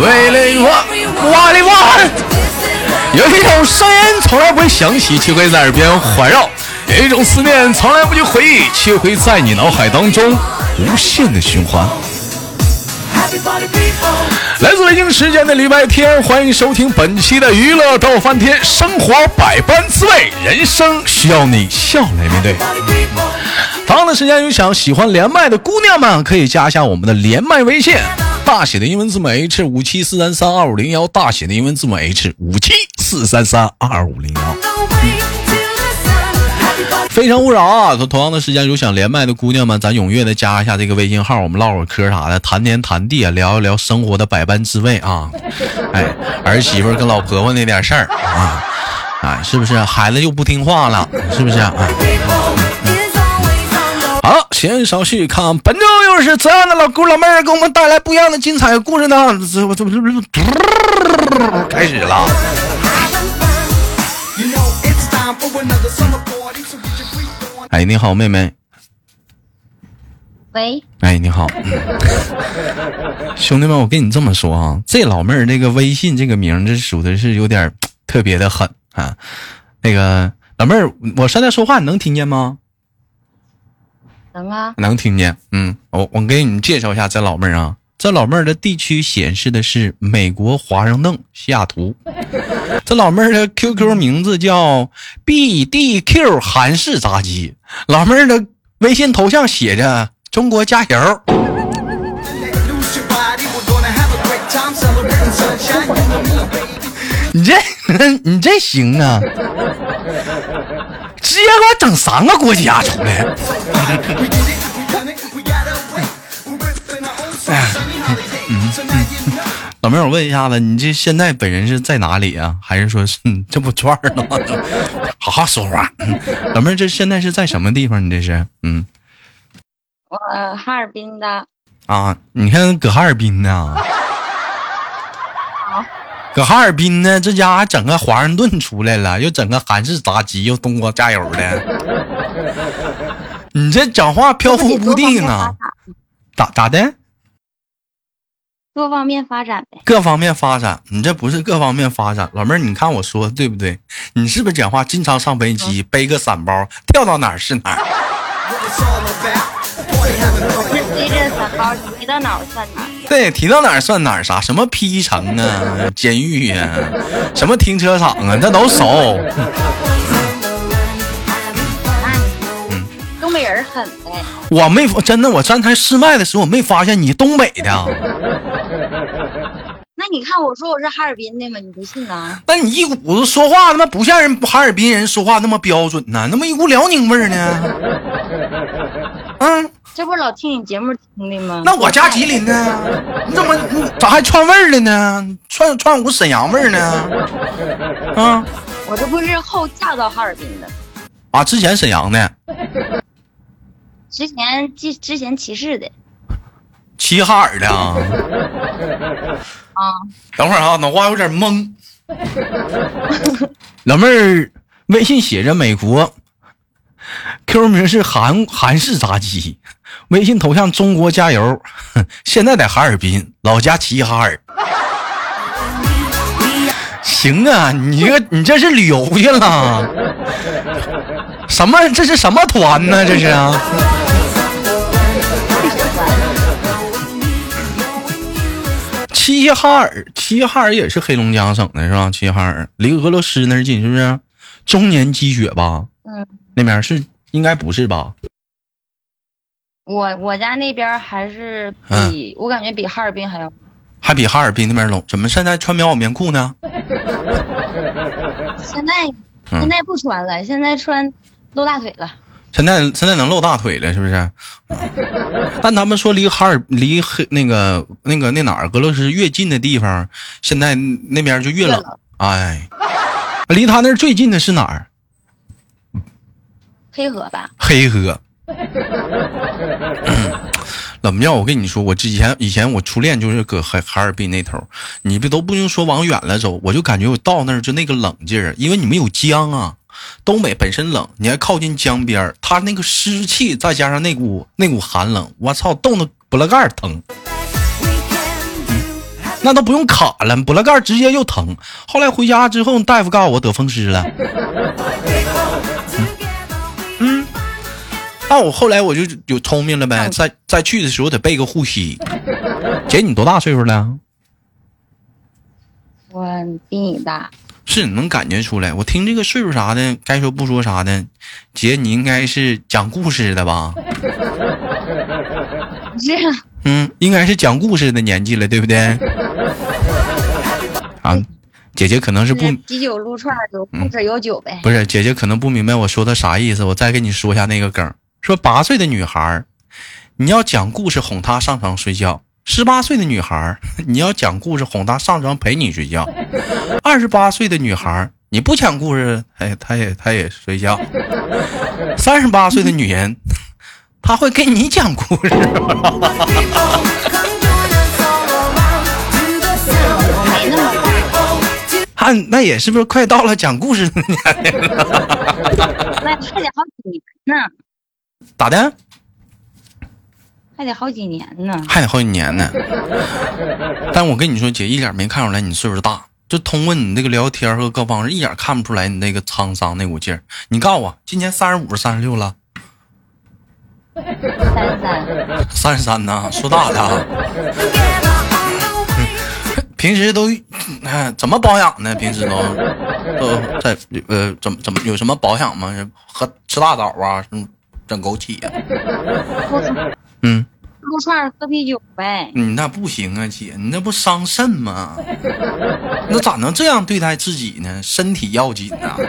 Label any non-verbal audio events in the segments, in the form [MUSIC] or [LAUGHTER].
为了我，哇里哇！有一种声音从来不会响起，却会在耳边环绕；有一种思念从来不去回忆，却会在你脑海当中无限的循环。来自北京时间的礼拜天，欢迎收听本期的娱乐逗翻天，生活百般滋味，人生需要你笑来面对。同样的时间，有想喜欢连麦的姑娘们，可以加一下我们的连麦微信，大写的英文字母 H 五七四三三二五零幺，大写的英文字母 H 五七四三三二五零幺。非诚勿扰啊！同样的时间，有想连麦的姑娘们，咱踊跃的加一下这个微信号，我们唠会嗑啥的，谈天谈地啊，聊一聊生活的百般滋味啊！哎，儿媳妇跟老婆婆那点事儿啊，哎，是不是？孩子又不听话了，是不是？啊？好，闲言少叙，看本周又是怎样的老姑老妹儿给我们带来不一样的精彩故事呢？这我这这这开始了。哎，你好，妹妹。喂。哎，你好。[LAUGHS] 兄弟们，我跟你这么说啊，这老妹儿那个微信这个名，这属的是有点特别的狠啊。那个老妹儿，我现在说话你能听见吗？能啊。能听见。嗯，我我给你们介绍一下这老妹儿啊。这老妹儿的地区显示的是美国华盛顿西雅图。[LAUGHS] 这老妹儿的 QQ 名字叫 BDQ 韩式炸鸡，老妹儿的微信头像写着“中国加油”。[LAUGHS] 你这 [LAUGHS] 你这行啊？直接给我整三个国家出来。老妹儿，我问一下子，你这现在本人是在哪里啊？还是说是这不串儿了吗？好好说话。老妹儿，这现在是在什么地方？你这是？嗯，我哈尔滨的。啊，你看搁哈尔滨呢。搁哈尔滨呢，这家还整个华盛顿出来了，又整个韩式炸鸡，又冬瓜加油的。[LAUGHS] 你这讲话飘忽不定啊？咋咋的？多方面发展呗，各方面发展，你这不是各方面发展，老妹儿，你看我说的对不对？你是不是讲话经常上飞机，背个伞包，跳到哪儿是哪儿？背着伞包提到哪儿算哪儿？对，提到哪儿算哪儿？啥？什么 P 城啊，监狱呀，什么停车场啊，这都熟。东北人狠呗！我没真的，我站台试麦的时候，我没发现你东北的。那你看我说我是哈尔滨的吗？你不信啊？那你一股子说话他妈不像人哈尔滨人说话那么标准呢，那么一股辽宁味儿呢？嗯，这不是老听你节目听的吗？那我家吉林呢？你怎么你咋还串味儿了呢？串串股沈阳味儿呢？啊，我这不是后嫁到哈尔滨的啊，之前沈阳的。之前之之前骑士的，齐哈尔的啊。啊，等会儿啊，脑瓜有点懵。老妹儿，微信写着美国，Q 名是韩韩式炸鸡，微信头像中国加油。[LAUGHS] 现在在哈尔滨，老家齐齐哈尔。行啊，你这你这是旅游去了？什么？这是什么团呢？这是啊？齐齐哈尔，齐齐哈尔也是黑龙江省的是吧？齐齐哈尔离俄罗斯那儿近，是不是？终年积雪吧？嗯，那边是应该不是吧？我我家那边还是比我感觉比哈尔滨还要，还比哈尔滨那边冷。怎么现在穿棉袄棉裤呢？[LAUGHS] 现在现在不穿了，现在穿露大腿了。现在现在能露大腿了，是不是？[LAUGHS] 但他们说离哈尔离黑那个那个那哪儿俄罗斯越近的地方，现在那边就越冷。哎，离他那儿最近的是哪儿？黑河吧。黑河。老庙，我跟你说，我之前以前我初恋就是搁哈哈尔滨那头，你不都不用说往远了走，我就感觉我到那儿就那个冷劲儿，因为你们有江啊。东北本身冷，你还靠近江边儿，它那个湿气再加上那股那股寒冷，我操，冻得脖子盖疼。那都不用卡了，补了盖直接就疼。后来回家之后，大夫告诉我得风湿了。嗯，那我后来我就有聪明了呗，再再去的时候得备个护膝。[LAUGHS] 姐，你多大岁数了？我比你大。是能感觉出来，我听这个岁数啥的，该说不说啥的。姐，你应该是讲故事的吧？是。嗯，应该是讲故事的年纪了，对不对？啊，姐姐可能是不。啤酒撸串有故事有酒呗。不是，姐姐可能不明白我说的啥意思，我再给你说一下那个梗。说八岁的女孩，你要讲故事哄她上床睡觉。十八岁的女孩，[LAUGHS] 你要讲故事哄她上床陪你睡觉；二十八岁的女孩，你不讲故事，哎，她也她也睡觉；三十八岁的女人，[LAUGHS] 她会跟你讲故事。[LAUGHS] 啊，那也是不是快到了讲故事的年龄了？那还得好几年呢。咋的？还得好几年呢，还得好几年呢。但我跟你说，姐一点没看出来你岁数大，就通过你那个聊天和各方面，一点看不出来你那个沧桑那股劲儿。你告诉我，今年三十五、三十六了？三十三。三十三呢？说大了。平时都哎怎么保养呢？平时都都在呃怎么怎么有什么保养吗？喝吃大枣啊，整枸杞呀？[LAUGHS] 嗯，撸串喝啤酒呗。你那不行啊，姐，你那不伤肾吗？那咋能这样对待自己呢？身体要紧呐。[LAUGHS]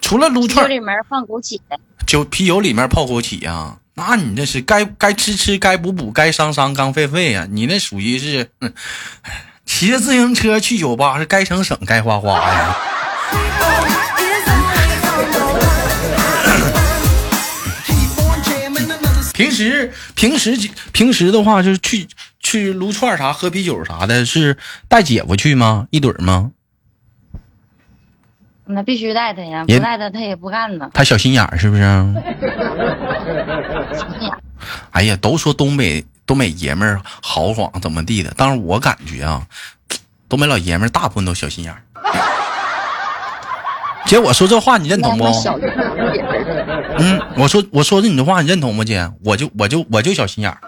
除了撸串，酒里面放枸杞。酒啤酒里面泡枸杞啊？那你这是该该吃吃，该补补，该伤伤，刚废废呀？你那属于是，[LAUGHS] 骑着自行车去酒吧是该省省，该花花呀。时平时平时的话，就是去去撸串啥、喝啤酒啥的，是带姐夫去吗？一对吗？那必须带他呀，不带他他也不干呢。他小心眼儿是不是？哎呀，都说东北东北爷们儿豪爽怎么地的，但是我感觉啊，东北老爷们儿大部分都小心眼儿。姐，我说这话你认同不？嗯，我说我说的你这话你认同不，姐？我就我就我就小心眼儿，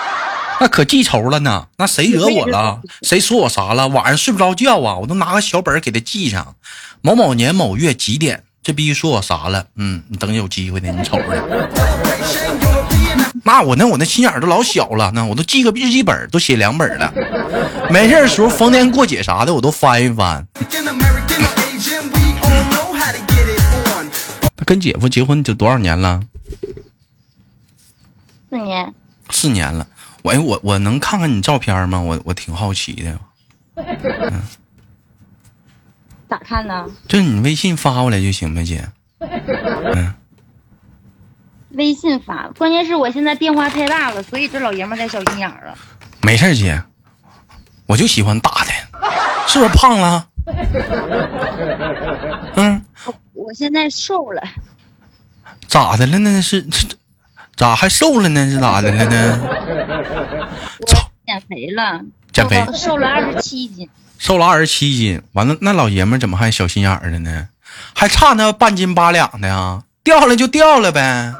[LAUGHS] 那可记仇了呢。那谁惹我了？谁说我啥了？晚上睡不着觉啊，我都拿个小本给他记上。某某年某月几点？这逼说我啥了？嗯，你等有机会的，你瞅着。[LAUGHS] 那我那我那心眼都老小了，那我都记个日记本，都写两本了。没事的时候逢年过节啥的，我都翻一翻。跟姐夫结婚就多少年了？四年。四年了，我我我能看看你照片吗？我我挺好奇的。嗯。[LAUGHS] 咋看呢？就你微信发过来就行呗，姐。嗯。[LAUGHS] 微信发，关键是我现在变化太大了，所以这老爷们儿才小心眼儿啊。没事，姐，我就喜欢大的，是不是胖了？[LAUGHS] 嗯。我现在瘦了，咋的了呢？是咋还瘦了呢？是咋的了呢？[LAUGHS] 操！减肥了，减肥瘦了二十七斤，瘦了二十七斤。完了，那老爷们怎么还小心眼儿的呢？还差那半斤八两的啊？掉了就掉了呗。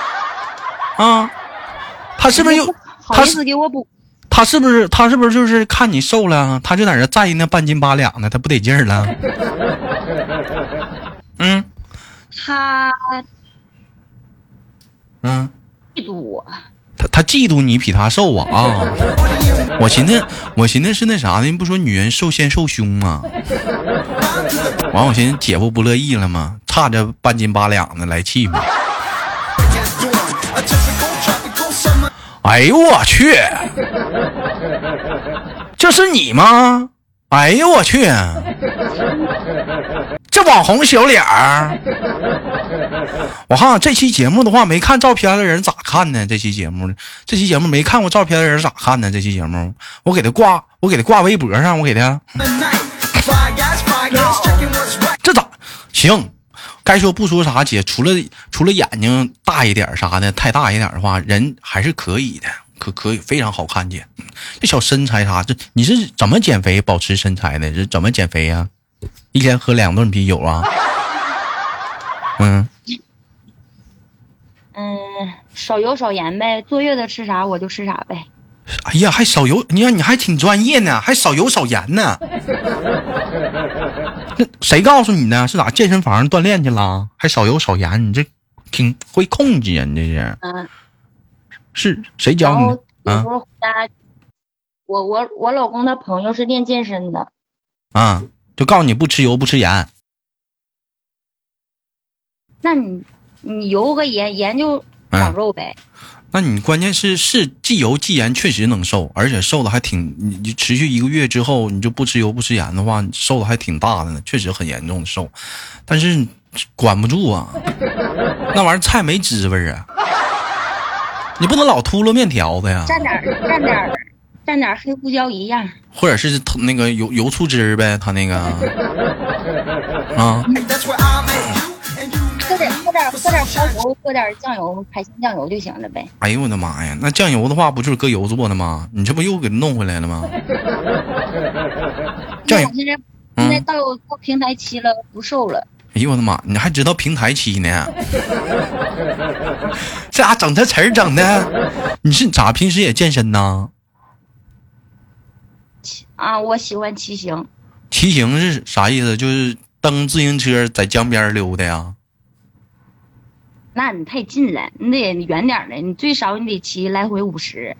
[LAUGHS] 啊，他是不是又？他是给我补？他是不是？他是不是就是看你瘦了，他就在那在意那半斤八两的，他不得劲儿了？[LAUGHS] 嗯，他，嗯，嫉妒我。他他嫉妒你比他瘦啊啊！我寻思我寻思是那啥呢？不说女人瘦先瘦胸吗？完我寻思姐夫不乐意了吗？差这半斤八两的来气吗？哎呦我去！这是你吗？哎呦我去！网红小脸儿，我看看这期节目的话，没看照片的人咋看呢？这期节目，这期节目没看过照片的人咋看呢？这期节目，我给他挂，我给他挂微博上，我给他。这咋行？该说不说啥，姐，除了除了眼睛大一点啥的，太大一点的话，人还是可以的。可可以非常好看姐。这小身材啥，这你是怎么减肥保持身材的？是怎么减肥呀？一天喝两顿啤酒啊？[LAUGHS] 嗯嗯，少油少盐呗，坐月子吃啥我就吃啥呗。哎呀，还少油，你看你还挺专业呢，还少油少盐呢。[LAUGHS] 那谁告诉你呢？是咋健身房锻炼去了？还少油少盐？你这挺会控制啊！你这是？嗯。是谁教你的？有时候回家，我我我老公他朋友是练健身的。啊，就告诉你不吃油不吃盐。那你你油和盐盐就长肉呗。那你关键是是忌油忌盐，确实能瘦，而且瘦的还挺。你你持续一个月之后，你就不吃油不吃盐的话，瘦的还挺大的呢，确实很严重的瘦。但是管不住啊，那玩意儿菜没滋味啊。你不能老秃噜面条子呀。蘸点蘸点蘸点黑胡椒一样。或者是那个油油醋汁呗，他那个 [LAUGHS] 啊。喝点喝点喝点蚝油，喝点酱油，海鲜酱油就行了呗。哎呦我的妈呀，那酱油的话不就是搁油做的吗？你这不又给弄回来了吗？[LAUGHS] 酱油现在现在到到平台期了，不瘦了。哎呦我的妈，你还知道平台期呢？[LAUGHS] 这咋整这词儿整的？你是咋平时也健身呢？啊，我喜欢骑行。骑行是啥意思？就是蹬自行车在江边溜达呀？那你太近了，你得远点的。你最少你得骑来回五十。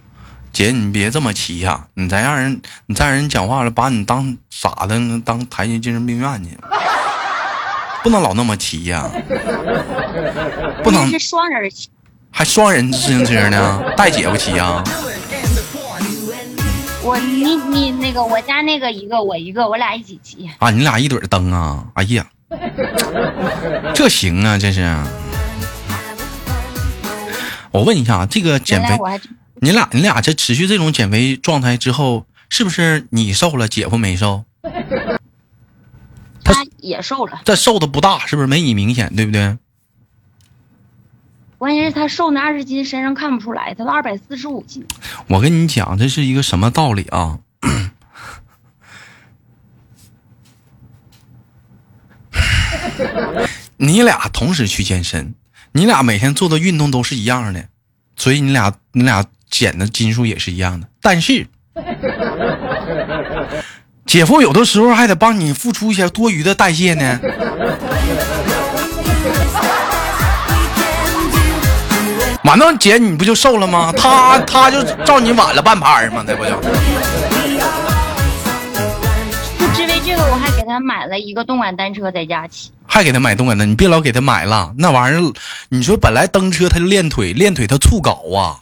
姐，你别这么骑呀！你再让人，你再让人讲话了，把你当傻的，当抬进精神病院去。不能老那么骑呀！[LAUGHS] 不能是双人骑，还双人自行车呢？带姐夫骑呀？我你你那个我家那个一个我一个，我俩一起骑。啊，你俩一对蹬啊？哎呀，这行啊，这是。我问一下啊，这个减肥，你俩你俩这持续这种减肥状态之后，是不是你瘦了，姐夫没瘦？他也瘦了，这瘦的不大，是不是没你明显，对不对？关键是他瘦那二十斤，身上看不出来，他都二百四十五斤。我跟你讲，这是一个什么道理啊？你俩同时去健身。你俩每天做的运动都是一样的，所以你俩你俩减的斤数也是一样的。但是，姐夫有的时候还得帮你付出一些多余的代谢呢。完了，姐你不就瘦了吗？[LAUGHS] 他他就照你晚了半拍嘛？那不就？这个我还给他买了一个动感单车，在家骑。还给他买动感单，你别老给他买了，那玩意儿，你说本来蹬车他就练腿，练腿他促搞啊，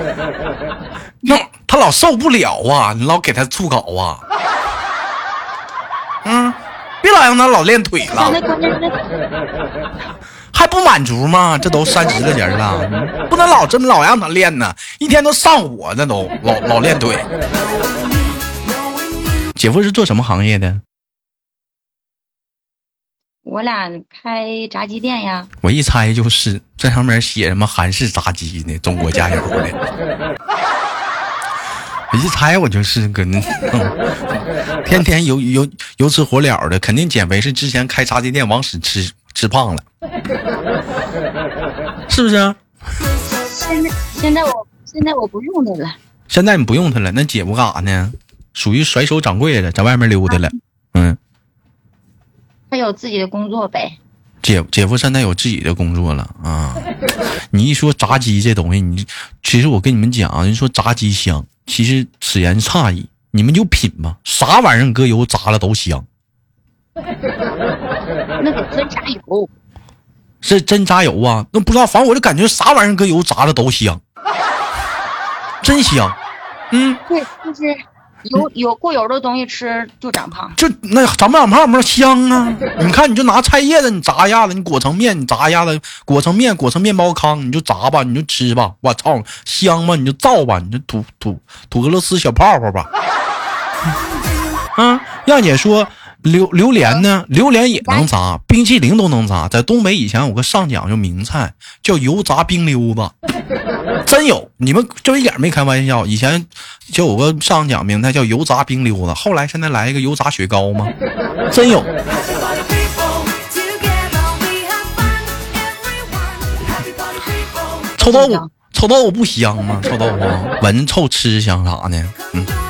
[LAUGHS] 那他老受不了啊，你老给他促搞啊，嗯，别老让他老练腿了。还不满足吗？这都三十个人了，不能老这么老让他练呢，一天都上火，那都老老练腿。姐夫是做什么行业的？我俩开炸鸡店呀。我一猜就是这上面写什么韩式炸鸡呢？中国加油的。我一猜我就是跟 [LAUGHS] 天天油油油吃火燎的，肯定减肥是之前开炸鸡店往死吃吃胖了，是不是？现在现在我现在我不用它了。现在你不用它了，那姐夫干啥呢？属于甩手掌柜的，在外面溜达了。嗯，他有自己的工作呗。姐姐夫现在有自己的工作了啊！你一说炸鸡这东西，你其实我跟你们讲啊，人说炸鸡香，其实此言差矣。你们就品吧，啥玩意儿搁油炸了都香。那得真炸油。是真炸油啊？那不知道，反正我就感觉啥玩意儿搁油炸的都香，真香。嗯，对，就是。油有过油的东西吃就长胖，就那长不长胖不香啊！你看，你就拿菜叶子，你炸一下子，你裹成面，你炸一下子，裹成面，裹成面包糠，你就炸吧，你就吃吧。我操，香吗？你就造吧，你就吐吐吐俄罗斯小泡泡吧。[LAUGHS] 嗯，让姐说榴榴莲呢？榴莲也能炸，冰淇淋都能炸。在东北以前有个上讲究名菜，叫油炸冰溜子。[LAUGHS] 真有，你们就一点没开玩笑。以前就有个上讲名，菜叫油炸冰溜子，后来现在来一个油炸雪糕吗？真有。臭豆腐，臭豆腐不香吗？臭豆腐闻臭吃香啥的。嗯嗯。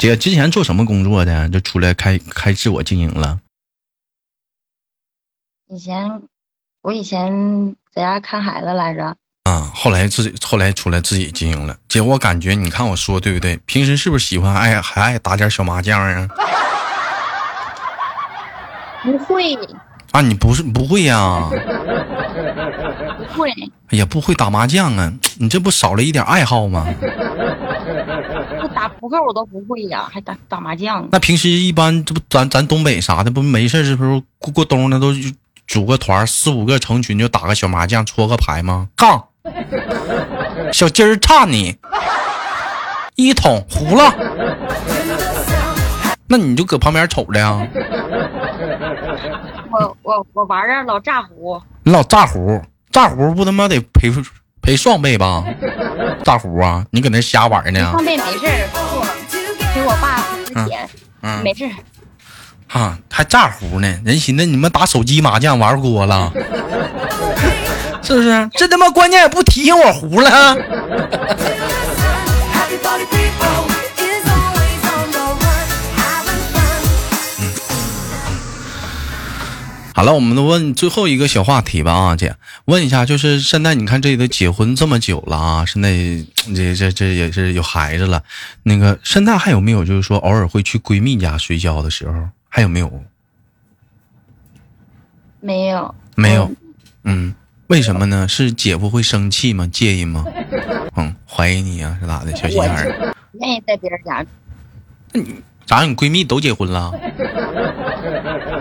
姐之前做什么工作的？就出来开开自我经营了。以前我以前在家看孩子来着。啊，后来自己后来出来自己经营了。姐，我感觉你看我说对不对？平时是不是喜欢爱还爱打点小麻将啊？[LAUGHS] 不会。啊，你不是不会呀？[LAUGHS] 不会。哎呀，不会打麻将啊？你这不少了一点爱好吗？不打扑克我都不会呀，还打打麻将？那平时一般这不咱咱东北啥的不没事的时候过过冬呢都组个团四五个成群就打个小麻将搓个牌吗？杠，小鸡儿差你一桶糊了，那你就搁旁边瞅着呀。我我我玩儿啊，老炸胡。你老炸胡，炸胡不他妈得赔赔双倍吧？炸胡啊，你搁那瞎玩呢？方便没事儿，给我爸付钱，嗯，没事儿。啊，还炸胡呢？人寻思你们打手机麻将玩过了，[LAUGHS] 是不是？这他妈关键也不提醒我胡了。[LAUGHS] 好了，我们都问最后一个小话题吧啊，姐，问一下，就是现在你看这都结婚这么久了啊，现在这这这也是有孩子了，那个现在还有没有就是说偶尔会去闺蜜家睡觉的时候，还有没有？没有，没有，嗯，为什么呢？是姐夫会生气吗？介意吗？[LAUGHS] 嗯，怀疑你啊，是咋的？小心眼儿，愿意在别人家。那你咋？你闺蜜都结婚了？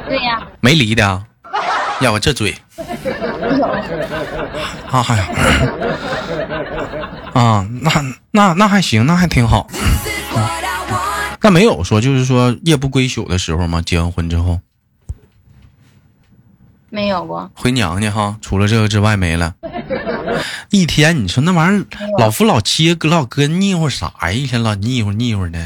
对呀。没离的。[LAUGHS] 要我这嘴，[LAUGHS] 啊呀啊那那那还行，那还挺好。那没有说就是说夜不归宿的时候吗？结完婚之后没有过。回娘家哈，除了这个之外没了。[LAUGHS] 一天你说那玩意儿老夫老妻搁老哥腻乎啥呀？一天老腻乎腻乎的。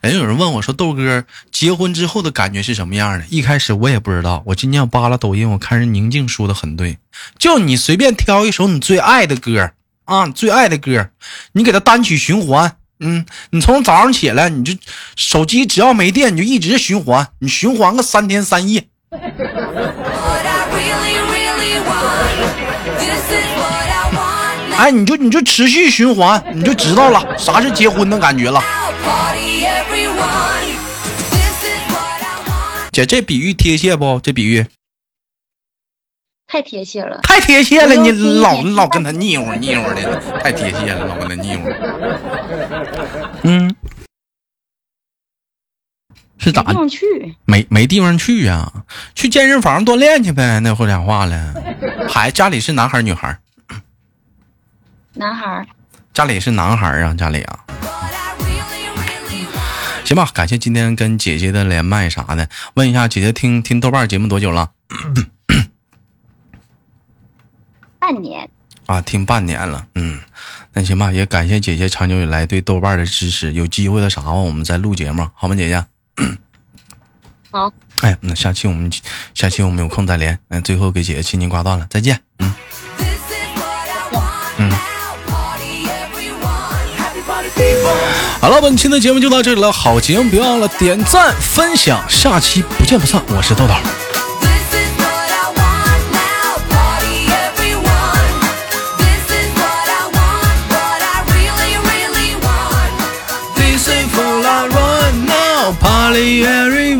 人有人问我说：“豆哥，结婚之后的感觉是什么样的？”一开始我也不知道。我今天我扒拉抖音，我看人宁静说的很对，就你随便挑一首你最爱的歌啊，最爱的歌，你给他单曲循环。嗯，你从早上起来，你就手机只要没电，你就一直循环，你循环个三天三夜。哎，你就你就持续循环，你就知道了啥是结婚的感觉了。姐，这比喻贴切不？这比喻太贴切了，太贴切了！你老老跟他腻乎腻乎的，太贴切了，老跟他腻乎。嗯，是咋？去？没没地方去呀？去健身房锻炼去呗。那会讲话了。孩家里是男孩女孩？男孩。家里是男孩啊？家里啊？行吧，感谢今天跟姐姐的连麦啥的。问一下，姐姐听听豆瓣节目多久了？[COUGHS] 半年啊，听半年了。嗯，那行吧，也感谢姐姐长久以来对豆瓣的支持。有机会的啥话，我们再录节目，好吗，姐姐？[COUGHS] 好。哎，那下期我们下期我们有空再连。嗯，最后给姐姐轻轻挂断了，再见。嗯。嗯。好了，本期的节目就到这里了。好节目别忘了点赞分享，下期不见不散。我是豆豆。Party every